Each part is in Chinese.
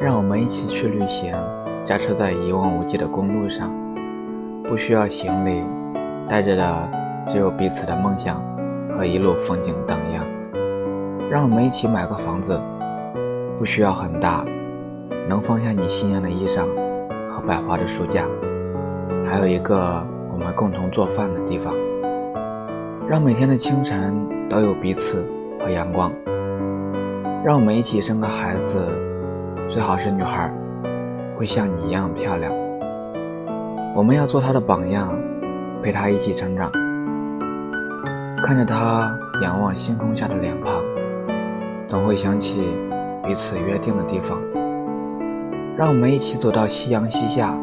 让我们一起去旅行，驾车在一望无际的公路上，不需要行李，带着的只有彼此的梦想和一路风景荡漾。让我们一起买个房子，不需要很大，能放下你心爱的衣裳和百花的书架，还有一个我们共同做饭的地方。让每天的清晨都有彼此和阳光。让我们一起生个孩子，最好是女孩，会像你一样漂亮。我们要做她的榜样，陪她一起成长。看着她仰望星空下的脸庞，总会想起彼此约定的地方。让我们一起走到夕阳西下，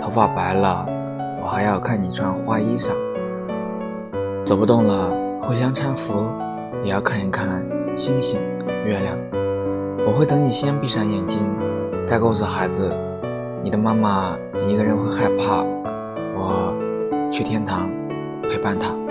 头发白了，我还要看你穿花衣裳。走不动了，互相搀扶，也要看一看星星。月亮，我会等你先闭上眼睛，再告诉孩子，你的妈妈一个人会害怕。我去天堂陪伴她。